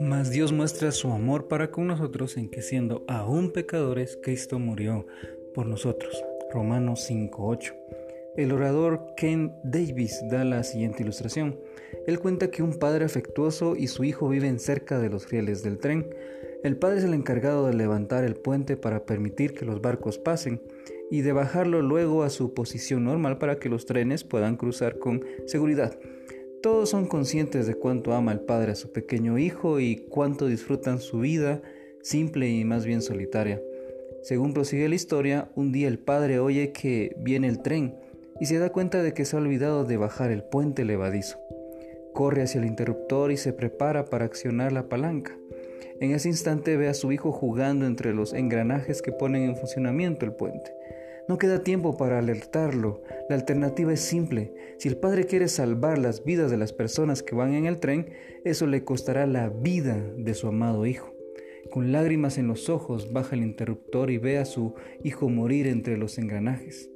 Mas Dios muestra su amor para con nosotros en que siendo aún pecadores, Cristo murió por nosotros. Romanos 5.8. El orador Ken Davis da la siguiente ilustración. Él cuenta que un padre afectuoso y su hijo viven cerca de los rieles del tren. El padre es el encargado de levantar el puente para permitir que los barcos pasen y de bajarlo luego a su posición normal para que los trenes puedan cruzar con seguridad. Todos son conscientes de cuánto ama el padre a su pequeño hijo y cuánto disfrutan su vida simple y más bien solitaria. Según prosigue la historia, un día el padre oye que viene el tren y se da cuenta de que se ha olvidado de bajar el puente levadizo. Corre hacia el interruptor y se prepara para accionar la palanca. En ese instante ve a su hijo jugando entre los engranajes que ponen en funcionamiento el puente. No queda tiempo para alertarlo. La alternativa es simple. Si el padre quiere salvar las vidas de las personas que van en el tren, eso le costará la vida de su amado hijo. Con lágrimas en los ojos baja el interruptor y ve a su hijo morir entre los engranajes.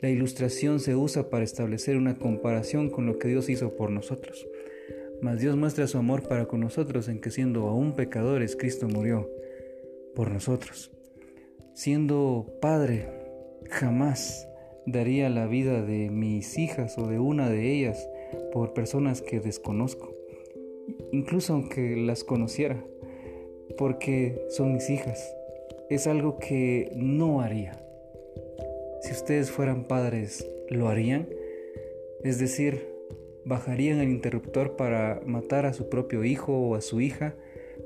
La ilustración se usa para establecer una comparación con lo que Dios hizo por nosotros. Mas Dios muestra su amor para con nosotros en que siendo aún pecadores, Cristo murió por nosotros. Siendo Padre, Jamás daría la vida de mis hijas o de una de ellas por personas que desconozco, incluso aunque las conociera, porque son mis hijas. Es algo que no haría. Si ustedes fueran padres, ¿lo harían? Es decir, bajarían el interruptor para matar a su propio hijo o a su hija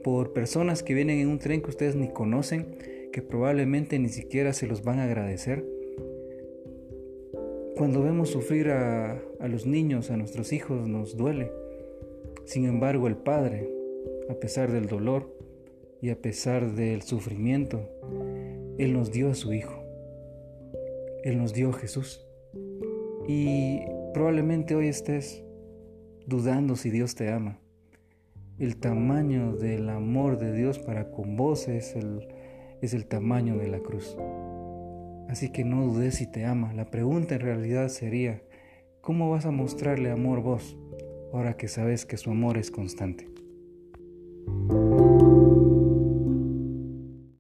por personas que vienen en un tren que ustedes ni conocen que probablemente ni siquiera se los van a agradecer. Cuando vemos sufrir a, los niños, a nuestros hijos, nos duele. Sin embargo, el Padre, a pesar del dolor y a pesar del sufrimiento, Él nos dio a su Hijo. Él nos dio a Jesús. Y probablemente hoy estés dudando si Dios te ama. El tamaño del amor de Dios para con vos es el, es el tamaño de la cruz. Así que no dudes si te ama. La pregunta en realidad sería, ¿cómo vas a mostrarle amor vos ahora que sabes que su amor es constante?